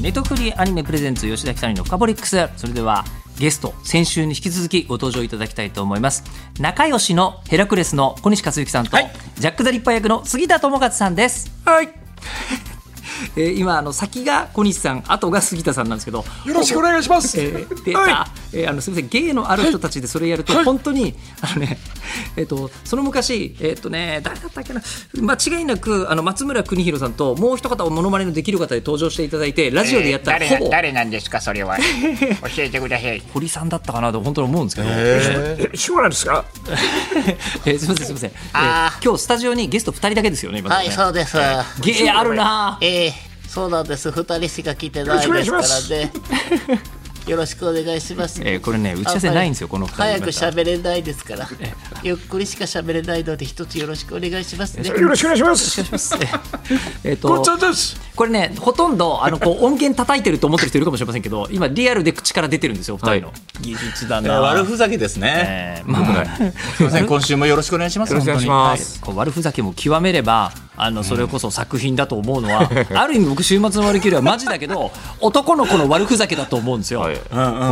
ネトフリアニメプレゼンツ吉田久典の深掘りックス。それではゲスト先週に引き続きご登場いただきたいと思います。仲良しのヘラクレスの小西克幸さんと、はい。ジャック・ザ・リッパー役の杉田智和さんです。はい。えー今あの先が小西さん後が杉田さんなんですけど。よろしくお願いします。えー、データ、はえーあのすみません芸のある人たちでそれやると、はい。本当にあのねえっ、とその昔えっ、とね誰だったっけな間違いなくあの松村邦弘さんともう一方モノマネのできる方で登場していただいてラジオでやったら、えー誰なんですかそれは。教えてください。堀さんだったかなと本当に思うんですけど、え、そうなんですか？えーすみませんすみません、えーあー。今日スタジオにゲスト二人だけですよね今のね。はいそうです。芸あるな。ええそうなんです。二人しか来てないですからねよろしくお願いします。えーこれね打ち合わせないんですよこの早く喋れないですから。ゆっくりしか喋れないので一つよろしくお願いしますね。よろしくお願いします。えっ、ごと。これねほとんどあのこう音源叩いてると思ってる人いるかもしれませんけど今リアルで口から出てるんですよお二人の、技術だな、悪ふざけですね。えーまあ、すみません、今週もよろしくお願いします。よろしくお願いし本ます。こう悪ふざけも極めればあのそれこそ作品だと思うのは、ある意味僕週末の割り切りはマジだけど男の子の悪ふざけだと思うんですよ。はい。こ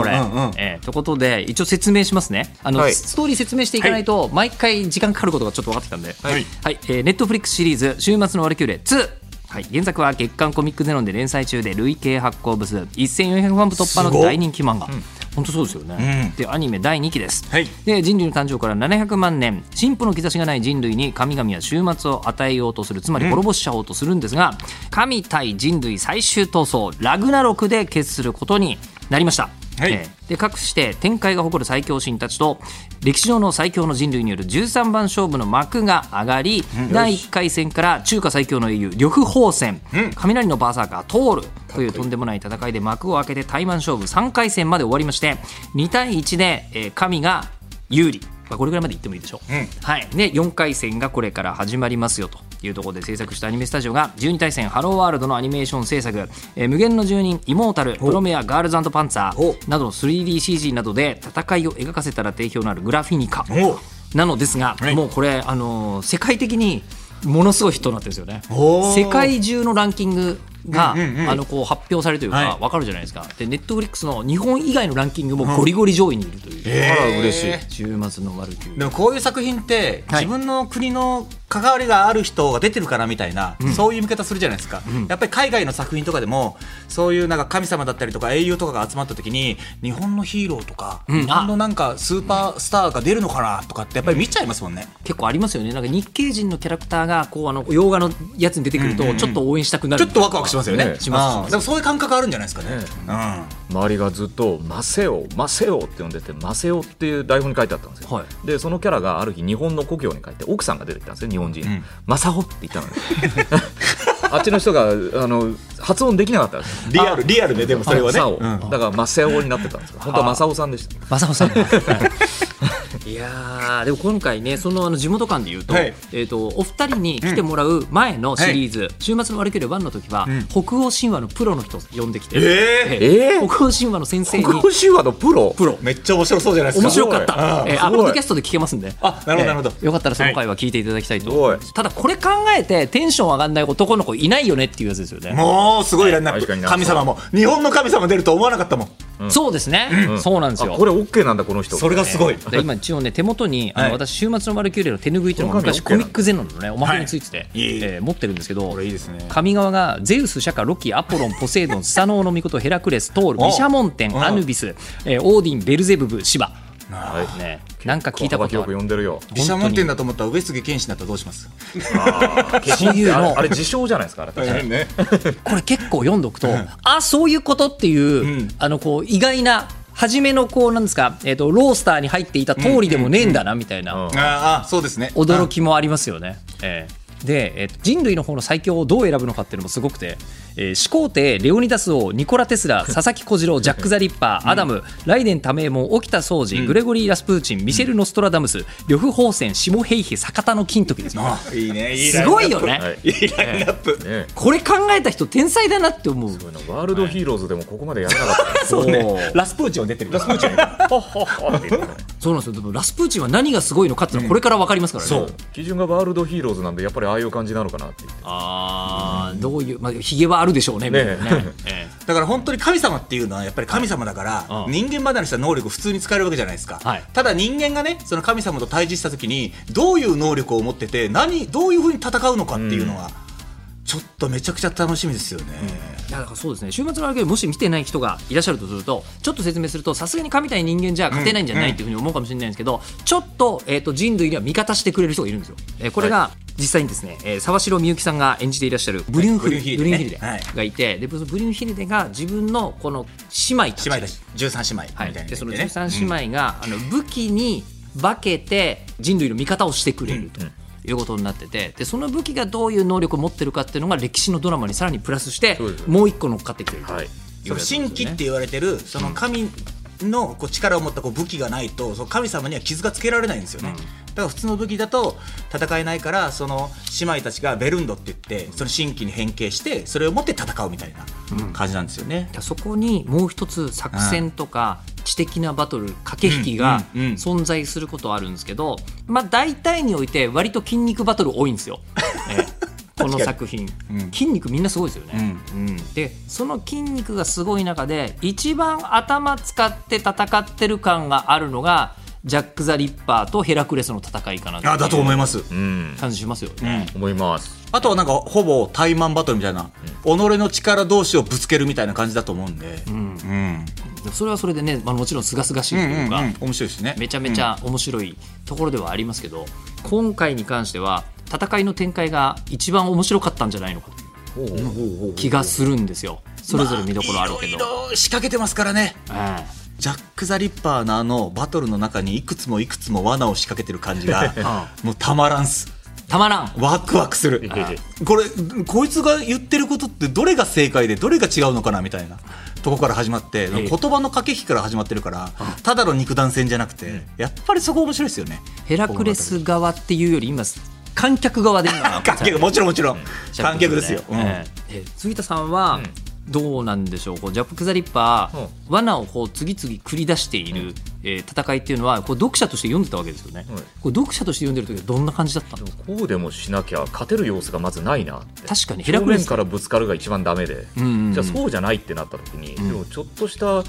れ、えーということで一応説明しますね。あの、はい。ストーリー説明していかないと、毎回時間かかることがちょっと分かってきたんで、はい。はい。えー、ネットフリックスシリーズ「週末の割り切れ2」はい、原作は月刊コミックゼロンで連載中で累計発行部数。1400万部突破の大人気漫画、本当そうですよね、でアニメ第2期です、はい。で人類の誕生から700万年進歩の兆しがない人類に神々は終末を与えようとするつまり滅ぼしちゃおうとするんですが、神対人類最終闘争ラグナロクで決することになりました。はい。えーで各して天界が誇る最強神たちと歴史上の最強の人類による13番勝負の幕が上がり、第1回戦から中華最強の英雄呂布宝戦、雷のバーサーカートールというとんでもない戦いで幕を開けて対マン勝負3回戦まで終わりまして2対1で、えー神が有利、まあ、これぐらいまで言ってもいいでしょう、はい、で4回戦がこれから始まりますよというところで制作したアニメスタジオが12対戦ハローワールドのアニメーション制作、えー無限の住人イモータルプロメアガールズパンツァーなどの 3DCG などで戦いを描かせたら定評のあるグラフィニカおなのですが、はい。もうこれ、あのー世界的にものすごいヒットになってるんですよね。世界中のランキングが、あのこう発表されるというか、はい。わかるじゃないですか。でネットフリックスの日本以外のランキングもゴリゴリ上位にいるという、あら嬉しい。週末のワルキューでもこういう作品ってはい自分の国の関わりがある人が出てるからみたいな、そういう見方するじゃないですか、やっぱり海外の作品とかでもそういうなんか神様だったりとか英雄とかが集まった時に日本のヒーローとか、ん。日本のなんかスーパースターが出るのかなとかってやっぱり見ちゃいますもんね、結構ありますよね。なんか日系人のキャラクターがこうあの洋画のやつに出てくるとちょっと応援したくなる、ちょっとワクワクしますよね。ね。します。うんでもそういう感覚あるんじゃないですかね、周りがずっと「マセオマセオ」って呼んでて「マセオ」っていう台本に書いてあったんですよ、はい。でそのキャラがある日日本の故郷に帰って奥さんが出てきたんですよ日本人。ん「マサホ」って言ったのに あっちの人があの発音できなかったリアルリアルねでもそれはね、だからマセオになってたんですよ。本当はマサオさんでした。マサオさん いやーでも今回ねそのあの地元間で言うと,、はい。えー、とお二人に来てもらう前のシリーズ「週末の悪ければ1」の時は、北欧神話のプロの人を呼んできて、えええー。北欧神話の先生に。国語神話のプロ？ー、めっちゃ面白そうじゃないですか。面白かった、えー、あすごい。ポッドキャストで聞けますんで。あなるほどなるほど。えーよかったらその回は聞いていただきたいと、ただこれ考えてテンション上がんない男の子いないよねっていうやつですよね。もうすごいラインナップ。神様も。日本の神様出ると思わなかったもんそうですね、そうなんですよ。あこれ OK なんだこの人。それがすごい、で今一応ね手元にあの、はい。私週末のマルキューレの手拭いというのが昔コミックゼノのねおまけについてて、はいいえ。ー持ってるんですけどこれいいですね。上側がゼウス釈迦ロキアポロンポセイドンスサノオノミコトヘラクレストール毘沙門天うんアヌビス、えーオーディンベルゼブブシバはいね。なんか聞いたことあ幅広くる呼んでるよ。毘沙門天だと思ったら上杉謙信だったらどうします？そういうの。あれ自称じゃないですかね。これ結構読んどくと、あそういうことっていう、ん。あのこう意外な初めのこうなんですか、えー、とロースターに入っていた通りでもねえんだなみたいな、うん。ああそうですね。驚きもありますよね。ええ。で、えー人類の方の最強をどう選ぶのかっていうのもすごくて、えー始皇帝レオニダス王ニコラ・テスラ佐々木小次郎ジャック・ザ・リッパー、アダムライデン・タメイモン沖田総司、グレゴリー・ラスプーチンミシェル・ノストラダムス呂布宝泉下平比坂田の金時です。いいね。いいすごいよね、はい。いいラインナップ。ね。これ考えた人天才だなって思う。ワールドヒーローズでもここまでやらなかった。ねそうね。ラスプーチンを出てる。ラスプーチンそうなんですよ。でもラスプーチンは何がすごいのかっていうのはこれから分かりますからね、そう基準がワールドヒーローズなんでやっぱりああいう感じなのかなって言っどういうまあひげはあるでしょうねみたいなね。ねえ。だから本当に神様っていうのはやっぱり神様だから、うん。人間離れした能力を普通に使えるわけじゃないですか、はい。ただ人間がねその神様と対峙した時にどういう能力を持ってて何どういうふうに戦うのかっていうのは、ちょっとめちゃくちゃ楽しみですよね、いやだからそうですね。週末のラグビーもし見てない人がいらっしゃるとするとちょっと説明するとさすがに神対人間じゃ勝てないんじゃないっていうふうに思うかもしれないんですけど、ちょっと,、えー、と人類には味方してくれる人がいるんですよ、えーこれが実際にですね、えー沢城みゆきさんが演じていらっしゃるブリュンフルブデね。リュンヒルデはい。がいて、でそのブリュンヒルデが自分のこの姉妹たち。姉妹だし13姉妹みたはい。でそのね13姉妹が、あの武器に化けて人類の味方をしてくれると。いうことになっててでその武器がどういう能力を持ってるかっていうのが歴史のドラマにさらにプラスしてもう一個乗っかってきてる。とはい。その神器って言われてるその神のこう力を持ったこう武器がないとその神様には傷がつけられないんですよね、だから普通の武器だと戦えないからその姉妹たちがベルンドって言ってその神器に変形してそれを持って戦うみたいな感じなんですよね、そこにもう一つ作戦とか知的なバトル駆け引きがうんうんうん。存在することはあるんですけど、まあ、大体において割と筋肉バトル多いんですよ、え えこの作品、うん。筋肉みんなすごいですよね、うんでその筋肉がすごい中で一番頭使って戦ってる感があるのがジャック・ザ・リッパーとヘラクレスの戦いかなあだと思います、うん。感じしますよね、思います。あとはなんかほぼタイマンバトルみたいな、己の力同士をぶつけるみたいな感じだと思うんで、うん。うん。でそれはそれでね、まあ、もちろん清々しいというか、面白いですね。めちゃめちゃ面白いところではありますけど、今回に関しては戦いの展開が一番面白かったんじゃないのかという気がするんですよ。それぞれ見どころあるけど、まあいろいろ仕掛けてますからね。えジャック・ザ・リッパーのあのバトルの中にいくつもいくつも罠を仕掛けてる感じが もうたまらんす。えたまらん。ワクワクする。これこいつが言ってることってどれが正解でどれが違うのかなみたいな。とこから始まってえ言葉の駆け引きから始まってるからただの肉弾戦じゃなくてやっぱりそこ面白いですよね。ヘラクレス側っていうより今観客側で今。観客もちろんもちろん。しゃ観客ですよ、うん。えええ杉田さんはどうなんでしょう？こうジャック・ザ・リッパー、うん。罠をこう次々繰り出している、えー戦いっていうのはこう読者として読んでたわけですよね、はい。こう読者として読んでる時はどんな感じだった？のこうでもしなきゃ勝てる様子がまずないなって。確かにヘラクレス正面からぶつかるが一番ダメで、うんうんうん。じゃあそうじゃないってなった時に、でもちょっとした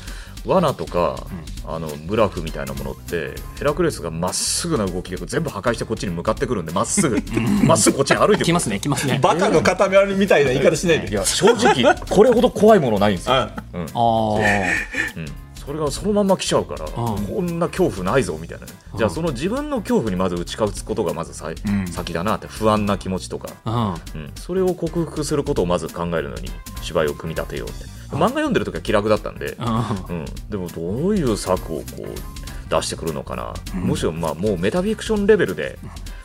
罠とか、あのブラフみたいなものってヘラクレスがまっすぐな動きで全部破壊してこっちに向かってくるんでまっすぐ。まっすぐこっちに歩いてくる来ますね来ますね。バカの塊みたいな言い方しないでいや正直これほど怖いものないんですよ、あうん。あーうん、それがそのまんま来ちゃうから、こんな恐怖ないぞみたいなね、じゃあその自分の恐怖にまず打ち勝つことがまずさい、ん。先だなって不安な気持ちとか、うん。うん、それを克服することをまず考えるのに芝居を組み立てようって。漫画読んでる時は気楽だったんで、うん、でもどういう策をこう出してくるのかな、むしろまあもうメタフィクションレベルで、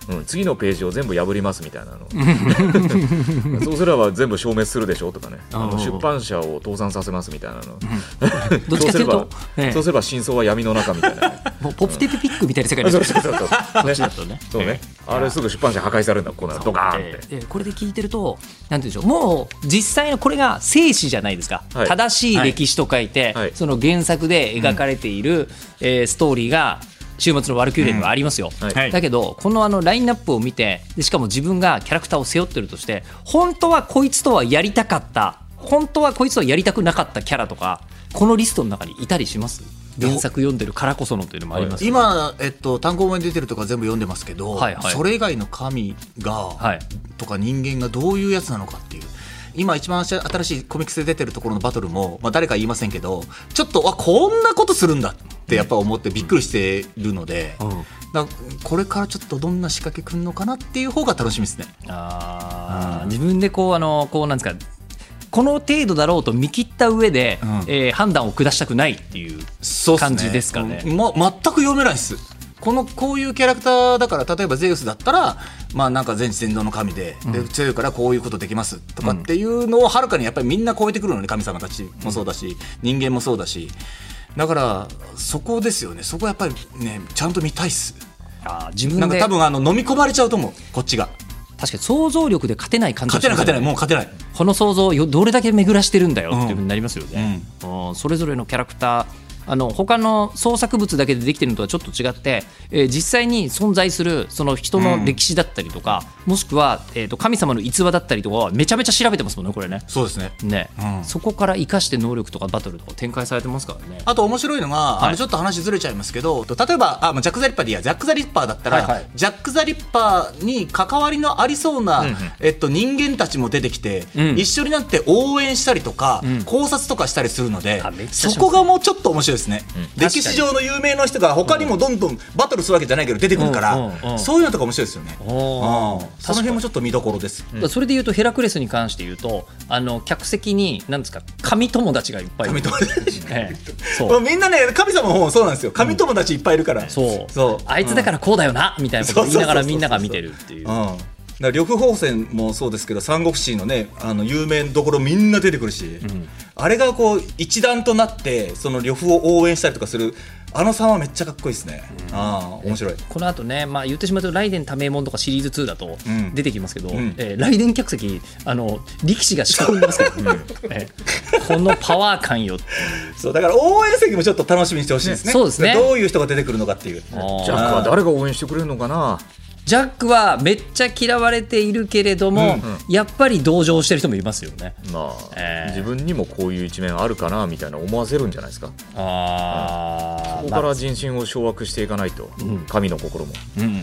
うん、次のページを全部破りますみたいなの。そうすれば全部消滅するでしょとかね。あのうん出版社を倒産させますみたいなの。どっちかというとええそうすればそうすれば真相は闇の中みたいなね。もうポプテピピックみたいな世界にそうなってるそう。そうそうねだとね。そうね。あれすぐ出版社破壊されるんだこんなのドカーンって。ええ。ええこれで聞いてるとなんていうんでしょう。もう実際のこれが正史じゃないですか、はい。正しい歴史と書いて、はい。その原作で描かれている、えーストーリーが週末のワルキューレにはありますよ、はい。はい。だけどこのあのラインナップを見てでしかも自分がキャラクターを背負ってるとして本当はこいつとはやりたかった。本当はこいつとはやりたくなかったキャラとかこのリストの中にいたりします？原作読んでるからこそのというのもあります。よね今、えっと、単行本に出てるとか全部読んでますけど、はいはい。それ以外の神が、はい。とか人間がどういうやつなのかっていう今一番新しいコミックスで出てるところのバトルも、まあ、誰か言いませんけどちょっとあこんなことするんだってやっぱ思ってびっくりしてるので、うん。だこれからちょっとどんな仕掛けくんのかなっていう方が楽しみですね。あー。自分でこうあのこうなんですかこの程度だろうと見切った上で、うん。えー判断を下したくないっていう感じですかね。うん。ま、全く読めないですこのこういうキャラクターだから例えばゼウスだったらまあなんか全知全能の神で,、で強いからこういうことできますとかっていうのをはるかにやっぱりみんな超えてくるのね神様たちもそうだし、人間もそうだし。だからそこですよね。そこはやっぱりねちゃんと見たいっす。あー自分でなんか多分あの飲み込まれちゃうと思う。こっちが。確かに想像力で勝てない感じ勝てない勝てない。もう勝てない。この想像をよどれだけ巡らしてるんだよっていうふうになりますよね、うん。うん。それぞれのキャラクターあの他の創作物だけでできてるのとはちょっと違って、えー実際に存在するその人の歴史だったりとか、もしくは、えー、と神様の逸話だったりとかはめちゃめちゃ調べてますもんねこれね。そうですね。ね、うん。そこから生かして能力とかバトルとか展開されてますからね。あと面白いのが、あはい。のちょっと話ずれちゃいますけど例えばあ、まあ、ジャック・ザ・リッパーでいいや。ジャック・ザ・リッパーだったら、はいはい。ジャック・ザ・リッパーに関わりのありそうな、えっと、人間たちも出てきて、うん。一緒になって応援したりとか、ん。考察とかしたりするのでそこがもうちょっと面白いですね、ん。歴史上の有名な人が他にもどんどんバトルするわけじゃないけど出てくるから、うんうんうん。そういうのとか面白いですよね、うん。その辺もちょっと見どころです、それで言うとヘラクレスに関して言うとあの客席に何ですか神友達がいっぱいいる。神友達。ええ。そもううみんなね神様もそうなんですよ。神友達いっぱいいるから、そう。そう。あいつだからこうだよな、みたいなことを言いながらみんなが見てるっていう。うん、だから呂布宝泉もそうですけど三国志のねあの有名どころみんな出てくるし、あれがこう一段となってその呂布を応援したりとかするあのさんはめっちゃかっこいいですね、ああ面白い。この後ね、まあ、言ってしまうと「ライデン多名門」とかシリーズ2だとん。出てきますけど、ん。えーライデン客席あの力士が仕込んでますから、えーこのパワー感よ そうだから応援席もちょっと楽しみにしてほしいですね。そうですね。どういう人が出てくるのかっていう。ジャックは誰が応援してくれるのかなジャックはめっちゃ嫌われているけれども、やっぱり同情してる人もいますよね。まあ、えー。自分にもこういう一面あるかなみたいな思わせるんじゃないですか？あここから人心を掌握していかないと、神の心も。うん、い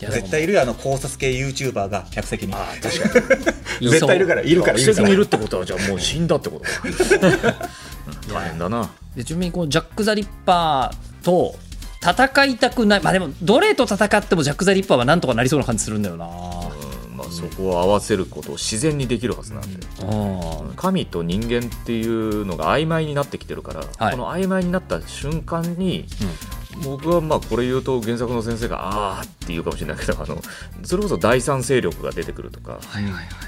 や絶対いるよあの考察系 YouTuber が客席に確かに。絶対いるからいるからいるから。客席にいるってことはじゃあもう死んだってこと 大変だな。でちなみにこうジャック・ザ・リッパーと戦いたくない。まあでもどれと戦ってもジャック・ザ・リッパーはなんとかなりそうな感じするんだよな。うんまあ、そこを合わせることを自然にできるはずなんで、うん。神と人間っていうのが曖昧になってきてるから、はい。この曖昧になった瞬間に、僕はまあこれ言うと原作の先生があーって言うかもしれないけどあのそれこそ第三勢力が出てくるとか、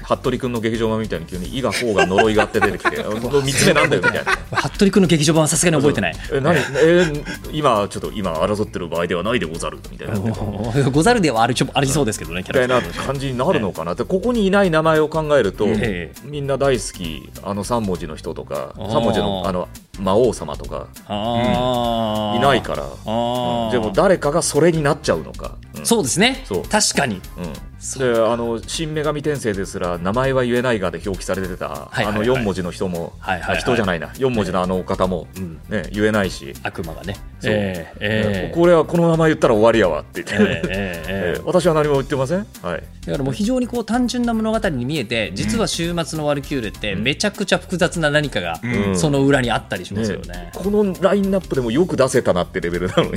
服部君の劇場版みたいに急に「伊賀甲が呪いが」って出てきて「この3つ目なんだよ」みたいな。服部君の劇場版はさすがに覚えてない。え何？え今ちょっと今争ってる場合ではないでござるみたいな。み ござるではあるちょありそうですけどね、キャたいな感じになるのかな。ってここにいない名前を考えると、ええ。みんな大好きあの3文字の人とかあー。3文字のあの魔王様とかあー。いないから、あー。うんでも誰かがそれになっちゃうのか、うん。そうですね。そう。確かに。うん、であの「新女神転生」ですら名前は言えないがで表記されてた、いはいはい。あの4文字の人も、はいはいはい。あ人じゃないな。4文字のあのお方も、ね、言えないし、悪魔がね。そう。ええええ。これはこの名前言ったら終わりやわって言って、えー 私は何も言ってません、はい、だからもう非常にこう単純な物語に見えて実は週末のワルキューレってめちゃくちゃ複雑な何かがん。その裏にあったりしますよね。ね。このラインナップでもよく出せたなってレベルなのに、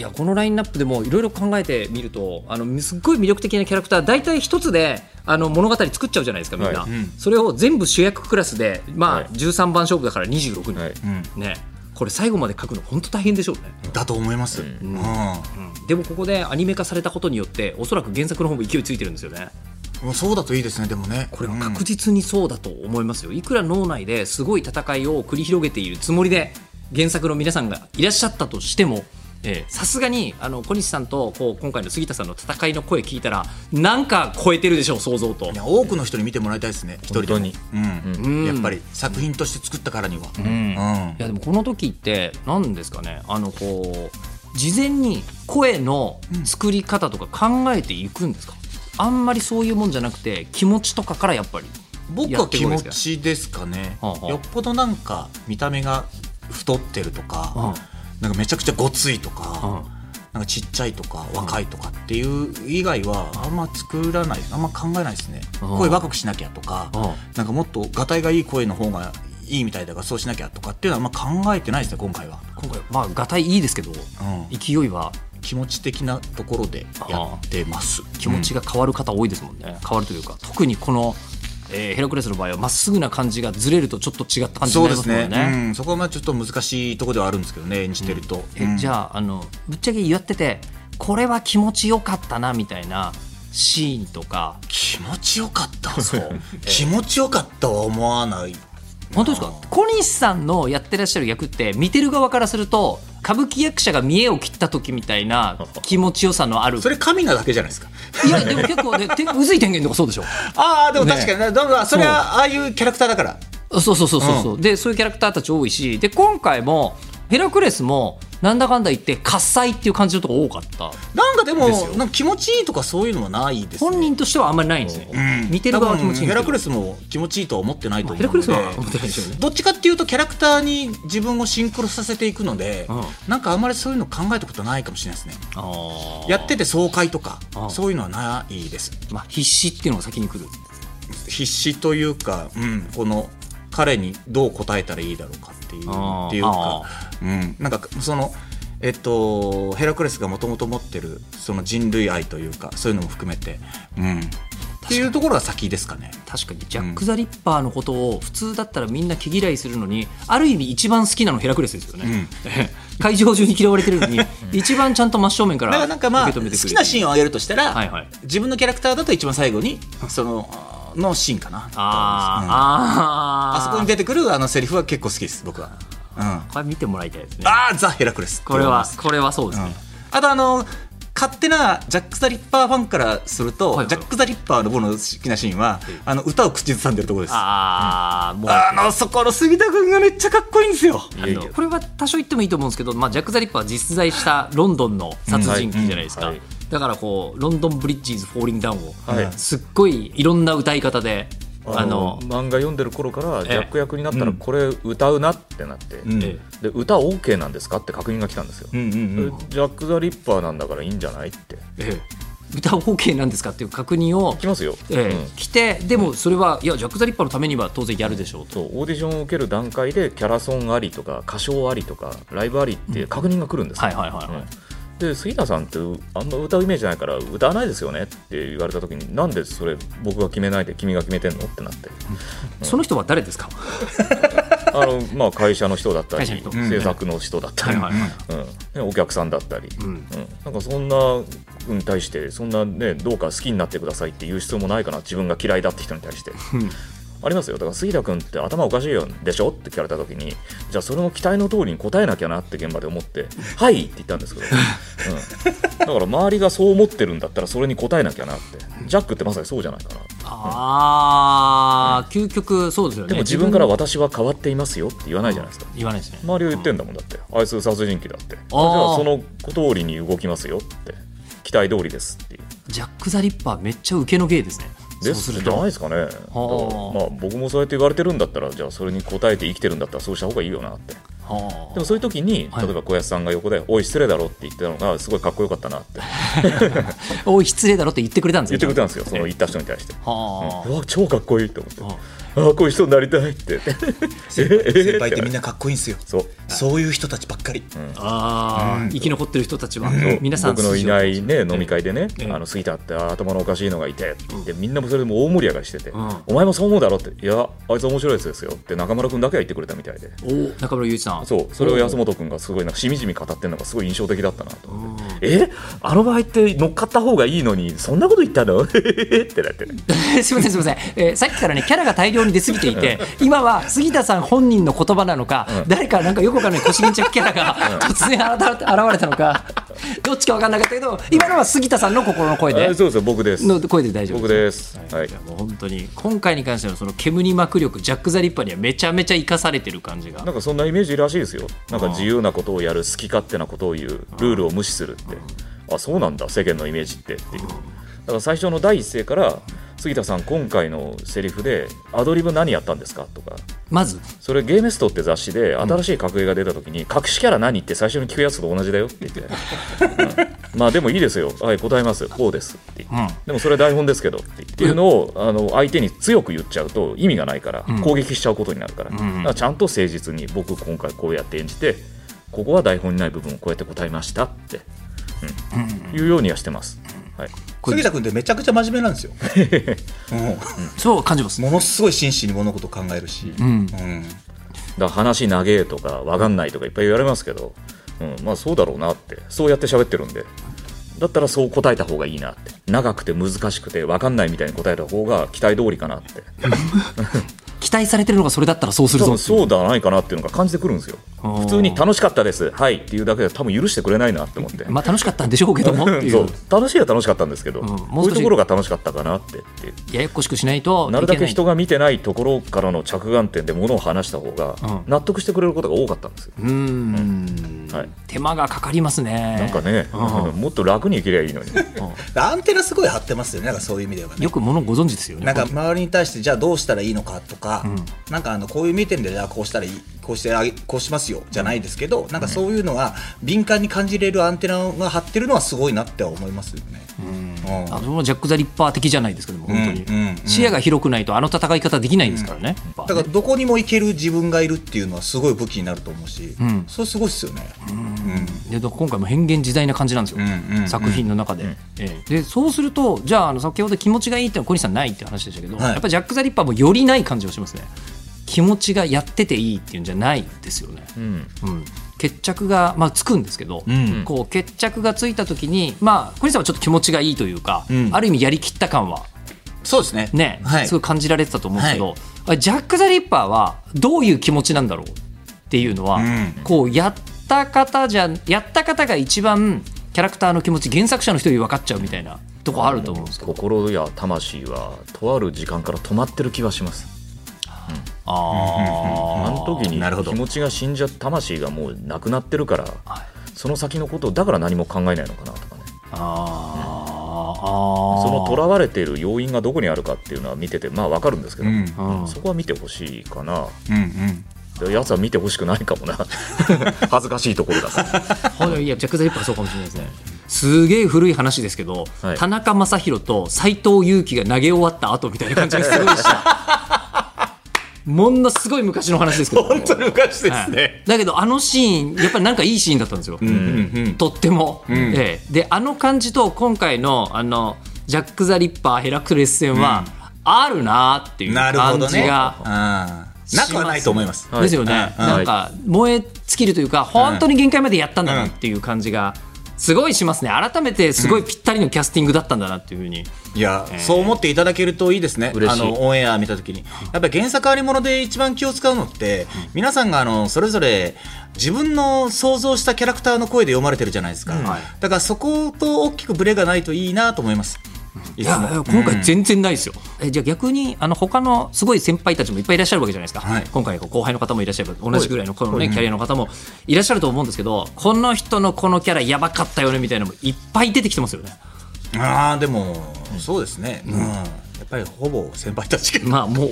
いやこのラインナップでもいろいろ考えてみるとあのすっごい魅力的なキャラクター大体一つであの物語作っちゃうじゃないですかみんな、はい。それを全部主役クラスでまあ、はい。13番勝負だから26人、はい。ね。これ最後まで書くの本当大変でしょうね、だと思います、うん。でもここでアニメ化されたことによっておそらく原作の方も勢いついてるんですよね。もうそうだといいですねでもね。これは確実にそうだと思いますよ。いくら脳内ですごい戦いを繰り広げているつもりで原作の皆さんがいらっしゃったとしてもえーさすがにあの小西さんとこう今回の杉田さんの戦いの声聞いたらなんか超えてるでしょう想像と。いや多くの人に見てもらいたいですね一人でも。本うん。うん。やっぱり作品として作ったからには、うん。いやでもこの時って何ですかね？あのこう事前に声の作り方とか考えていくんですか、あんまりそういうもんじゃなくて気持ちとかからやっぱり僕は気持ちですかね、はあはあ。よっぽどなんか見た目が太ってるとか、うんなんかめちゃくちゃごついとか、うん。なんかちっちゃいとか若いとかっていう以外はあんま作らない。あんま考えないですね、うん。声若くしなきゃとか、うん。なんかもっとがたいがいい声の方がいいみたいだからそうしなきゃとかっていうのはあんま考えてないですね今回は、今回まあがたいいいですけどうん、勢いは。気持ち的なところでやってます。気持ちが変わる方多いですもんね、変わるというか特にこのえーヘラクレスの場合はまっすぐな感じがずれるとちょっと違った感じになりますもんね。うん、そこはまあちょっと難しいところではあるんですけどね演じてると、えじゃああのぶっちゃけ言っててこれは気持ちよかったなみたいなシーンとか。気持ちよかったそう 気持ちよかったは思わない本当ですか？小西さんのやってらっしゃる役って見てる側からすると歌舞伎役者が見栄を切った時みたいな気持ちよさのある。それ神なだけじゃないですか？いやでも結構ねてうずい天元とかそうでしょ。ああでも確かにね。だからそれはああいうキャラクターだから。そうそうそうそうそう、でそういうキャラクターたち多いしで今回もヘラクレスもなんだかんだ言って喝采っていう感じのとこ多かった。なんかでもなんか気持ちいいとかそういうのはないですね。本人としてはあんまりないんですね、うん。見てる側は気持ちいいヘラクレスも気持ちいいとは思ってないと思うヘラクレスは思ってないでしょうね。どっちかっていうとキャラクターに自分をシンクロさせていくので、うん。なんかあんまりそういうの考えたことないかもしれないですね。やってて爽快とかそういうのはないです。まあ、必死っていうのが先に来る。必死というか、うん、この彼にどう答えたらいいだろうかっていうああっていうか、うん、なんかそのえっとヘラクレスがもともと持ってるその人類愛というかそういうのも含めて、うん、っていうところが先ですかね。確かにジャック・ザ・リッパーのことを普通だったらみんな毛嫌いするのにある意味一番好きなのヘラクレスですよね、会場中に嫌われてるのに一番ちゃんと真正面かららなんかまあ好受け止めてくれる。きなシーンを挙げるとしたら、はいはい。自分のキャラクターだと一番最後にそののシーンかな。ああそこに出てくるあのセリフは結構好きです僕は、うん、あこれ見てもらいたいですね。あーザ・ヘラクレス。これはこれはそうですね。あとあの勝手なジャック・ザ・リッパーファンからすると、はいはい。ジャック・ザ・リッパーの僕の好きなシーンは、あの歌を口ずさんでるところです。あああもう。のそこの杉田君がめっちゃかっこいいんですよ。これは多少言ってもいいと思うんですけど、まあ、ジャック・ザ・リッパーは実在したロンドンの殺人鬼じゃないですか、うん。はいだからこう London Bridge Is Falling Down を、はい。すっごいいろんな歌い方でああのの漫画読んでる頃からジャック役になったらこれ歌うなってなって、うん。えで歌 OK なんですかって確認が来たんですよ、うんうんうん。でジャック・ザ・リッパーなんだからいいんじゃないって。ええ。歌 OK なんですかっていう確認を来ますよ、ええうん。来てでもそれはいやジャック・ザ・リッパーのためには当然やるでしょうと。そうオーディションを受ける段階でキャラソンありとか歌唱ありとかライブありって確認が来るんですよ、はいはいはいはい。うんで杉田さんってあんま歌うイメージないから歌わないですよねって言われた時になんでそれ僕が決めないで君が決めてんのってなって。その人は誰ですか？あの、まあ、会社の人だったり制作の人だったり、うん、お客さんだったり、うん。うん。なんかそんなに対してそんなねどうか好きになってくださいって言う必要もないかな。自分が嫌いだって人に対して。ありますよ。だから杉田君って頭おかしいよでしょ？って聞かれた時にじゃあそれの期待の通りに答えなきゃなって現場で思って「はい」って言ったんですけど、うん、だから周りがそう思ってるんだったらそれに答えなきゃなって。ジャックってまさにそうじゃないかなああ、究極そうですよね。でも自分から私は変わっていますよって言わないじゃないですか。言わないですね。周りは言ってんだもんだって。あいつ殺人鬼だって。じゃあその通りに動きますよって。期待通りですっていう。ジャック・ザ・リッパーめっちゃ受けの芸ですねですじゃないですかね。だからはあまあ僕もそうやって言われてるんだったらじゃあそれに応えて生きてるんだったらそうした方がいいよなって。はあ。でもそういう時にはい。例えば小安さんが横で「おい失礼だろ」って言ってたのがすごいかっこよかったなって。おい失礼だろって言ってくれたんです言よってくれたんですよその言った人に対して。はうわ超かっこいいって思って。はああこういう人になりたいって。先輩ってみんなかっこいいんですよ。そう。そういう人たちばっかり、ああ、生き残ってる人たちは、皆さん僕のいない、ね、飲み会でね、ええあの杉田って頭のおかしいのがいて。ってみんなもそれでも大盛り上がりしてて、うん。お前もそう思うだろって、いや、あいつ面白いやつですよ。って中村君だけは言ってくれたみたいで、お中村雄一さん。そう。それを安本君がすごいなんかしみじみ語ってるのがすごい印象的だったなと思って、えあの場合って乗っかった方がいいのに、そんなこと言ったの？ってなってね。すみませんすみません、えーさっきからねキャラが大量に出過ぎていて今は杉田さん本人の言葉なのか、誰かなんかよくわかんない腰巾着キャラが突然現れ現れたのかどっちかわかんなかったけど今のは杉田さんの心の声であそうですよ、僕です。の声で大丈夫僕です。はいいやもう本当に今回に関してのその煙幕力ジャック・ザ・リッパーにはめちゃめちゃ生かされてる感じがなんかそんなイメージらしいですよ。なんか自由なことをやる、好き勝手なことを言う、ルールを無視するって。あ、そうなんだ、世間のイメージってっていう。だから最初の第一声から、杉田さん、今回のセリフで、アドリブ何やったんですか？とか、まず。それゲーメストって雑誌で新しい格ゲーが出た時に、隠しキャラ何って最初に聞くやつと同じだよって言って、うん。まあでもいいですよ、はい、答えます、こうですって言って、でもそれ台本ですけどってっていうのをあの相手に強く言っちゃうと意味がないから、攻撃しちゃうことになるから,、だからちゃんと誠実に僕今回こうやって演じてここは台本にない部分をこうやって答えましたって、うん。いうようにはしてます。はい。杉田君ってめちゃくちゃ真面目なんですよ、うん。そう感じます。ものすごい真摯に物事を考えるし、うん。だから話長えとか分かんないとかいっぱい言われますけど、うん、まあそうだろうなって。そうやって喋ってるんで。だったらそう答えた方がいいなって。長くて難しくて分かんないみたいに答えた方が期待通りかなって 期待されてるのがそれだったらそうするぞ。多分そうではないかなっていうのが感じてくるんですよ。ー。普通に楽しかったです。はい。っていうだけで多分許してくれないなって思って。まあ楽しかったんでしょうけどもってい そう。う楽しいは楽しかったんですけど、ん。もういうところが楽ししかったかなってってややこしくしないとなるだけい人が見てないところからの着眼点でものを話した方がうん。納得してくれることが多かったんですよ。うーん。はい。手間がかかりますね。なんかね、うん。もっと楽に生きりゃいいのに、アンテナすごい張ってますよね。なんかそういう意味ではね。よくものご存知ですよね。なんか周りに対してじゃあどうしたらいいのかとか、なんかあのこういう見てんでじゃあこうしたらいいこうしてあげこうしますよじゃないですけど、なんかそういうのが敏感に感じれるアンテナが張ってるのはすごいなって思いますよね。うん。あそのジャック・ザ・リッパー的じゃないですけども、本当に、うんうん。うん視野が広くないとあの戦い方できないんですからね。だからどこにも行ける自分がいるっていうのはすごい武器になると思うし、ん。それすごいっすよね。でだから今回も変幻自在な感じなんですよ、うんうんうん。作品の中で,、ええ。でそうするとじゃああの先ほど気持ちがいいってのは小西さんないって話でしたけど、はい。やっぱりジャック・ザ・リッパーもよりない感じがしますね。気持ちがやってていいっていうんじゃないですよね、うん。うん、決着が、まあ、つくんですけど、ん。こう決着がついた時にまあ小西さんはちょっと気持ちがいいというか、ん。ある意味やりきった感はそうですね。ね、はい。すごい感じられてたと思うんですけど、はあれジャック・ザ・リッパーはどういう気持ちなんだろうっていうのは、うん。こうやった方じゃやった方が一番キャラクターの気持ち原作者の人より分かっちゃうみたいなとこあると思うんですけど。心や魂はとある時間から止まってる気はしますああの時になるほど。気持ちが死んじゃ魂がもうなくなってるからはい。その先のことをだから何も考えないのかなとかね。ああその囚われている要因がどこにあるかっていうのは見ててまあ分かるんですけど、うん。うんそこは見てほしいかな。うんうん。でやつは見てほしくないかもな。恥ずかしいところだから。はいいやジャック・ザ・リッパーはそうかもしれないですね。すげえ古い話ですけど、はい。田中将大と斎藤佑樹が投げ終わった後みたいな感じがすごいしたものすごい昔の話ですけど。本当に昔ではい。だけどあのシーンやっぱりなんかいいシーンだったんですよ、うんうんとっても、ええ。であの感じと今回のあのジャック・ザ・リッパーヘラクレス戦は、あるなっていうなるほ感どね。じがなくはないと思います。はいですよね、うんなんか燃え尽きるというか本当に限界までやったんだなっていう感じがすごいしますね。改めてすごいぴったりのキャスティングだったんだなっていうふうに、いや、そう思っていただけるといいですね。あのオンエア見たときに、やっぱり原作ありもので一番気を使うのって、皆さんがあのそれぞれ自分の想像したキャラクターの声で読まれてるじゃないですか。はい。だからそこと大きくブレがないといいなと思います。いや今回全然ないですよ、えじゃあ逆にあの他のすごい先輩たちもいっぱいいらっしゃるわけじゃないですか、はい。今回後輩の方もいらっしゃる。同じぐらいのこの、ねキャリアの方もいらっしゃると思うんですけどこの人のこのキャラやばかったよねみたいなのもいっぱい出てきてますよね。ああでもそうですね。うん。やっぱりほぼ先輩たち。が。まあもう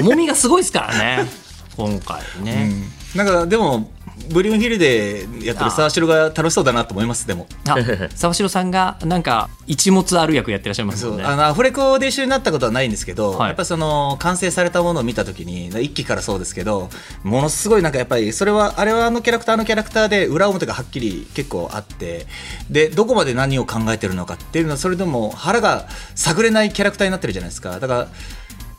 重みがすごいですからね。今回ね、なんかでもブリュンヒルでやってるサーシルが楽しそうだなと思いますでも。あ 沢城さんがなんか一物ある役やってらっしゃいますあのアフレコで一緒になったことはないんですけど、はい。やっぱりその完成されたものを見たときに一期からそうですけどものすごいなんかやっぱりそれはあれはあのキャラクターのキャラクターで裏表がはっきり結構あってでどこまで何を考えてるのかっていうのはそれでも腹が探れないキャラクターになってるじゃないですか。だから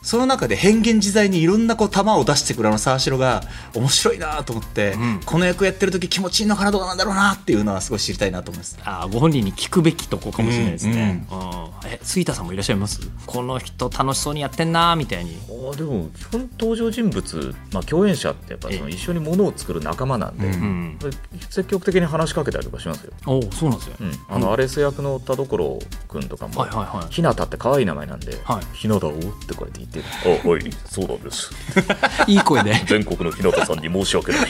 その中で変幻自在にいろんなこう球を出してくるあの沢城が面白いなと思って、この役やってる時気持ちいいのかなどうなんだろうなっていうのはすごい知りたいなと思います。あご本人に聞くべきとこかもしれないですね、うん。え杉田さんもいらっしゃいます？この人楽しそうにやってんなみたいに。あでも基本登場人物、まあ、共演者ってやっぱその一緒にものを作る仲間なんで、うん。積極的に話しかけたりとかしますよ、おおそうなんですよ、うん、あのアレス役の田所君とかも、はいはいはい。ひなたって可愛い名前なんではい「ひなたを?」ってこうやって言って「あはいそうなんです。いい声で。全国のひなたさんに申し訳ない」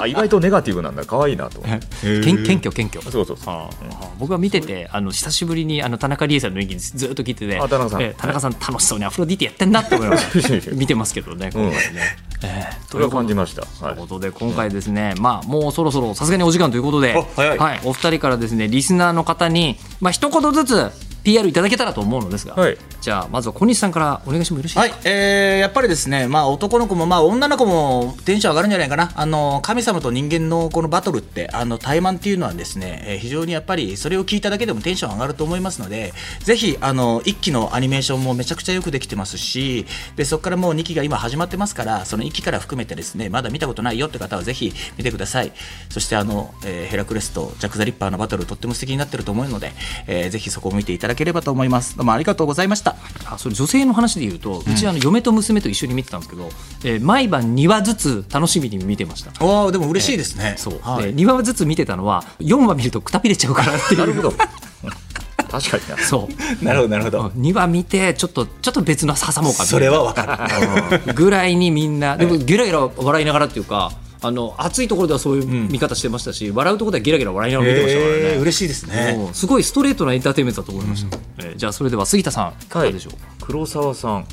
あ意外とネガティブなんだ。可愛いなと思って。けん謙虚謙虚。そうそうそう。ああ僕は見ててあの久しぶりにあの田中理恵さんの演技ずっと聞いててあ田中さん。ええ田中さん楽しそうにアフロディーテやってんなって思いながら見てますけどね今回ね、ええそれは感じました、はいとい。うことで今回ですね、まあもうそろそろさすがにお時間ということで、あ早い。お二人からですねリスナーの方にまあ一言ずつ PR いただけたらと思うのですが、はい。じゃあまずは小西さんからお願いしてもよろしいですか、はい、えーやっぱりですね、まあ、男の子も、まあ、女の子もテンション上がるんじゃないかな、あの神様と人間のこのバトルって、あの怠慢っていうのはですね、えー非常にやっぱりそれを聞いただけでもテンション上がると思いますので、ぜひあの1期のアニメーションもめちゃくちゃよくできてますし、でそこからもう2期が今始まってますから、その1期から含めてですね、まだ見たことないよって方はぜひ見てください。そしてあの、えーヘラクレスとジャック・ザ・リッパーのバトル、とっても素敵になってると思うので、えーぜひそこを見ていただければと思います。どうもありがとうございました。あそれ女性の話で言うとうちあの嫁と娘と一緒に見てたんですけど、えー毎晩2話ずつ楽しみに見てました。おーでも嬉しいですね。そう、はいで2話ずつ見てたのは4話見るとくたびれちゃうからっていうなるほど確かになそうなるほどなるほど。2話見てちょっとちょっと別の挟もうかそれはわかる。ぐらいにみんなでもゲラゲラ笑いながらっていうかあの熱いところではそういう見方してましたし、笑うところではゲラゲラ笑いながら見てましたからね、えー嬉しいですね。すごいストレートなエンターテインメントだと思いました、えーじゃあそれでは杉田さんいかがでしょう、黒沢さん、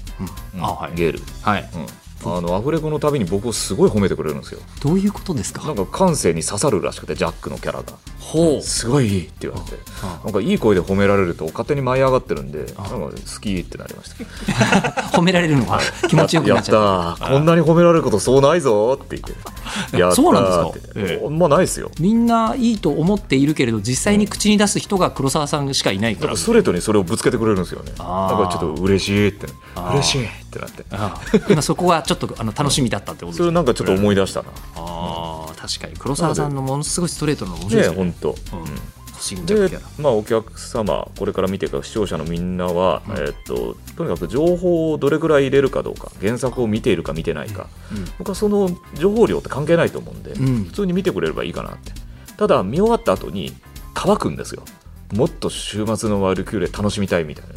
うん。あはい。ゲール、はい、うん、あのアフレコのたびに僕をすごい褒めてくれるんですよ。どういうことですか？なんか感性に刺さるらしくてジャックのキャラが。ほう。すごいいいって言われて。なんかいい声で褒められると勝手に舞い上がってるんでなんか好きってなりました。褒められるのが気持ちよくなっちゃった。こんなに褒められることそうないぞって言って。やったそうなんですか？ええ。まないですよ。みんないいと思っているけれど実際に口に出す人が黒沢さんしかいないから。ストレートにそれをぶつけてくれるんですよねなんあーかちょっと嬉しいってー嬉しいってなって。ああ。今そこがちょっとあの楽しみだったってことですね。それなんかちょっと思い出したな。ああ確かに。黒沢さんのものすごいストレートなの面白い。ねですよね本当。で、まあ、お客様これから見てい。く視聴者のみんなは、えっととにかく情報をどれくらい入れるかどうか原作を見ているか見てないか、僕はその情報量って関係ないと思うんで、ん。普通に見てくれればいいかなって。ただ見終わった後に乾くんですよ。もっと週末のワルキューレ楽しみたいみたいな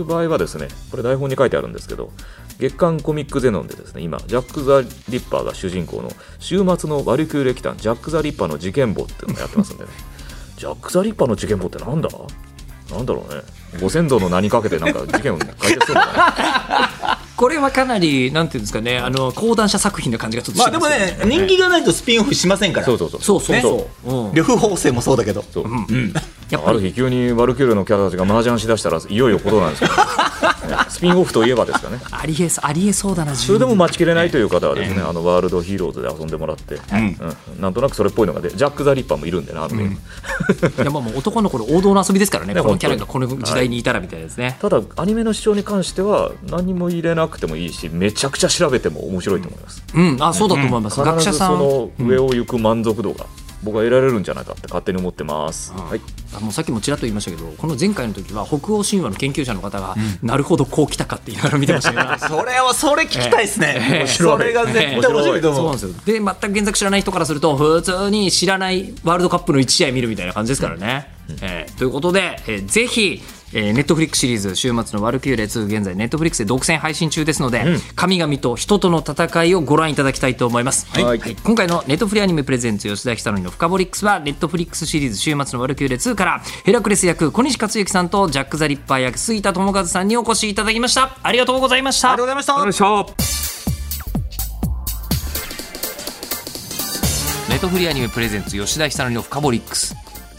いう場合はですねこれ台本に書いてあるんですけど月刊コミックゼノンでですね今ジャック・ザ・リッパーが主人公の週末のワルキューレ期間ジャック・ザ・リッパーの事件簿っていうのをやってますんでね。ジャック・ザ・リッパーの事件簿ってなんだ？なんだろうね。ご先祖の名にかけてなんか事件を解決するのかな これはかなりなんていうんですかねあの講談社作品な感じがちょっとまあでもね、人気がないとスピンオフしませんから。そうそうそう。そうそうそう、うん。呂布法制もそうだけど。そう、やっぱり。ある日急にワルキューレのキャラたちが麻雀しだしたらいよいよことなんですけど、ねスピンオフといえばですかね。ありえそうありえそうだなそれでも待ちきれないという方はですね、あのワールドヒーローズで遊んでもらって、うんなんとなくそれっぽいのがでジャック・ザ・リッパーもいるんでねあのゲーム、いやまあもう男の子の王道の遊びですからねねこのキャラがこの時代にいたらみたいですね、ただアニメの視聴に関しては何も入れなくてもいいしめちゃくちゃ調べても面白いと思います、うん、あそうだと思います、学者さん。その上を行く満足度が僕は得られるんじゃないかって勝手に思ってます、はい。あもうさっきもちらっと言いましたけどこの前回の時は北欧神話の研究者の方が、なるほどこう来たかって言いながら見てましたけど。それを、それ聞きたいですね。それが絶対面白い。と思う。そうなんですよ。で全く原作知らない人からすると普通に知らないワールドカップの1試合見るみたいな感じですからね。えーということで、えーぜひ、えー、ネットフリックスシリーズ「終末のワルキューレ2」現在ネットフリックスで独占配信中ですので、神々と人との戦いをご覧いただきたいと思います、はい。今回のネトフリアニメ presents 吉田尚記の「フカボリックス」はネットフリックスシリーズ「終末のワルキューレ2」からヘラクレス役小西克幸さんとジャック・ザ・リッパー役杉田智和さんにお越しいただきました。ありがとうございました。ありがとうございました。ネットフリアニメプレゼンツ吉田久典のフカボリックス